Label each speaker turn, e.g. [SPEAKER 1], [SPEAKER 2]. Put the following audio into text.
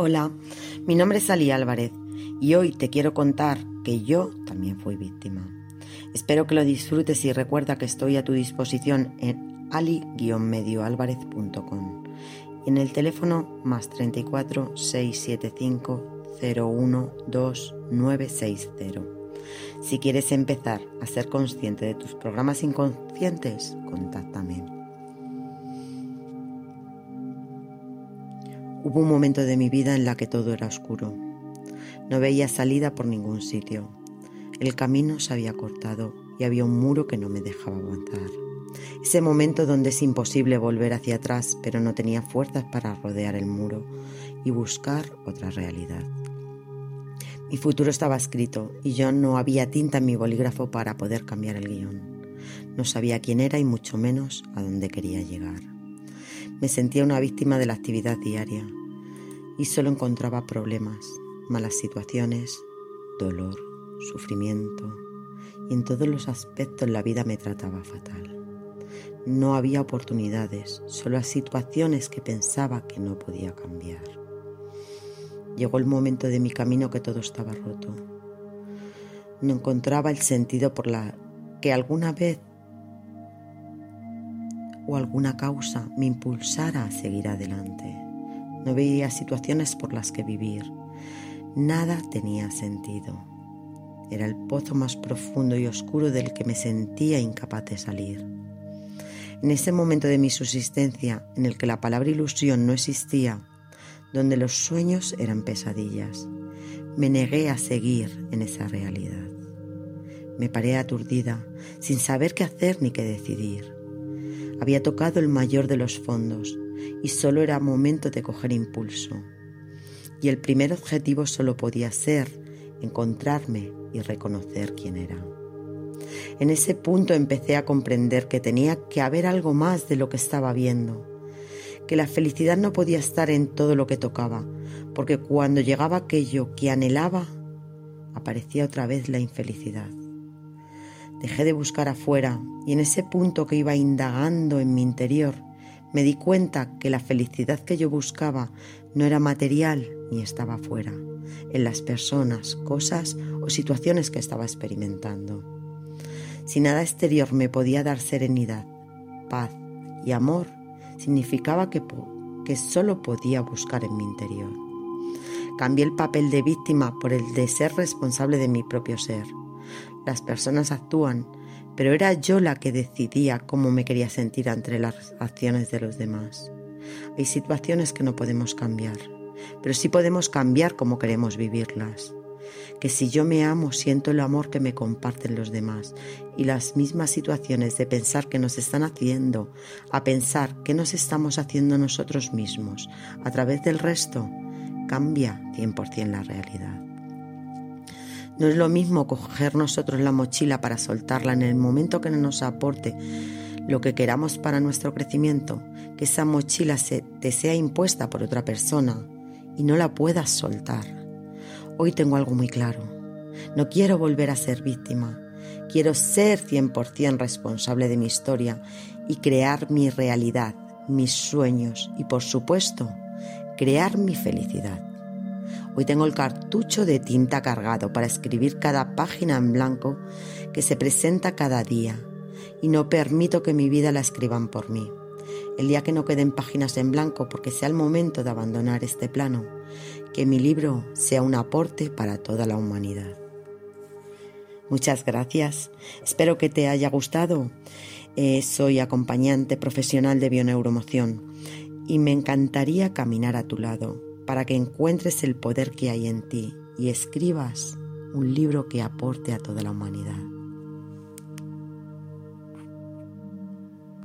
[SPEAKER 1] Hola, mi nombre es Ali Álvarez y hoy te quiero contar que yo también fui víctima. Espero que lo disfrutes y recuerda que estoy a tu disposición en ali-medioalvarez.com en el teléfono más 34 675 01 2960. Si quieres empezar a ser consciente de tus programas inconscientes, contáctame. Hubo un momento de mi vida en la que todo era oscuro. No veía salida por ningún sitio. El camino se había cortado y había un muro que no me dejaba avanzar. Ese momento donde es imposible volver hacia atrás, pero no tenía fuerzas para rodear el muro y buscar otra realidad. Mi futuro estaba escrito y yo no había tinta en mi bolígrafo para poder cambiar el guion. No sabía quién era y mucho menos a dónde quería llegar. Me sentía una víctima de la actividad diaria y solo encontraba problemas, malas situaciones, dolor, sufrimiento y en todos los aspectos la vida me trataba fatal. No había oportunidades, solo situaciones que pensaba que no podía cambiar. Llegó el momento de mi camino que todo estaba roto. No encontraba el sentido por la que alguna vez o alguna causa me impulsara a seguir adelante. No veía situaciones por las que vivir. Nada tenía sentido. Era el pozo más profundo y oscuro del que me sentía incapaz de salir. En ese momento de mi subsistencia, en el que la palabra ilusión no existía, donde los sueños eran pesadillas, me negué a seguir en esa realidad. Me paré aturdida, sin saber qué hacer ni qué decidir. Había tocado el mayor de los fondos y solo era momento de coger impulso. Y el primer objetivo solo podía ser encontrarme y reconocer quién era. En ese punto empecé a comprender que tenía que haber algo más de lo que estaba viendo, que la felicidad no podía estar en todo lo que tocaba, porque cuando llegaba aquello que anhelaba, aparecía otra vez la infelicidad. Dejé de buscar afuera y en ese punto que iba indagando en mi interior, me di cuenta que la felicidad que yo buscaba no era material ni estaba afuera, en las personas, cosas o situaciones que estaba experimentando. Si nada exterior me podía dar serenidad, paz y amor, significaba que, que solo podía buscar en mi interior. Cambié el papel de víctima por el de ser responsable de mi propio ser las personas actúan, pero era yo la que decidía cómo me quería sentir ante las acciones de los demás. Hay situaciones que no podemos cambiar, pero sí podemos cambiar cómo queremos vivirlas. Que si yo me amo, siento el amor que me comparten los demás y las mismas situaciones de pensar que nos están haciendo, a pensar que nos estamos haciendo nosotros mismos a través del resto, cambia 100% la realidad. No es lo mismo coger nosotros la mochila para soltarla en el momento que no nos aporte lo que queramos para nuestro crecimiento, que esa mochila se, te sea impuesta por otra persona y no la puedas soltar. Hoy tengo algo muy claro. No quiero volver a ser víctima. Quiero ser 100% responsable de mi historia y crear mi realidad, mis sueños y, por supuesto, crear mi felicidad. Hoy tengo el cartucho de tinta cargado para escribir cada página en blanco que se presenta cada día y no permito que mi vida la escriban por mí. El día que no queden páginas en blanco porque sea el momento de abandonar este plano, que mi libro sea un aporte para toda la humanidad. Muchas gracias. Espero que te haya gustado. Eh, soy acompañante profesional de bioneuromoción y me encantaría caminar a tu lado para que encuentres el poder que hay en ti y escribas un libro que aporte a toda la humanidad.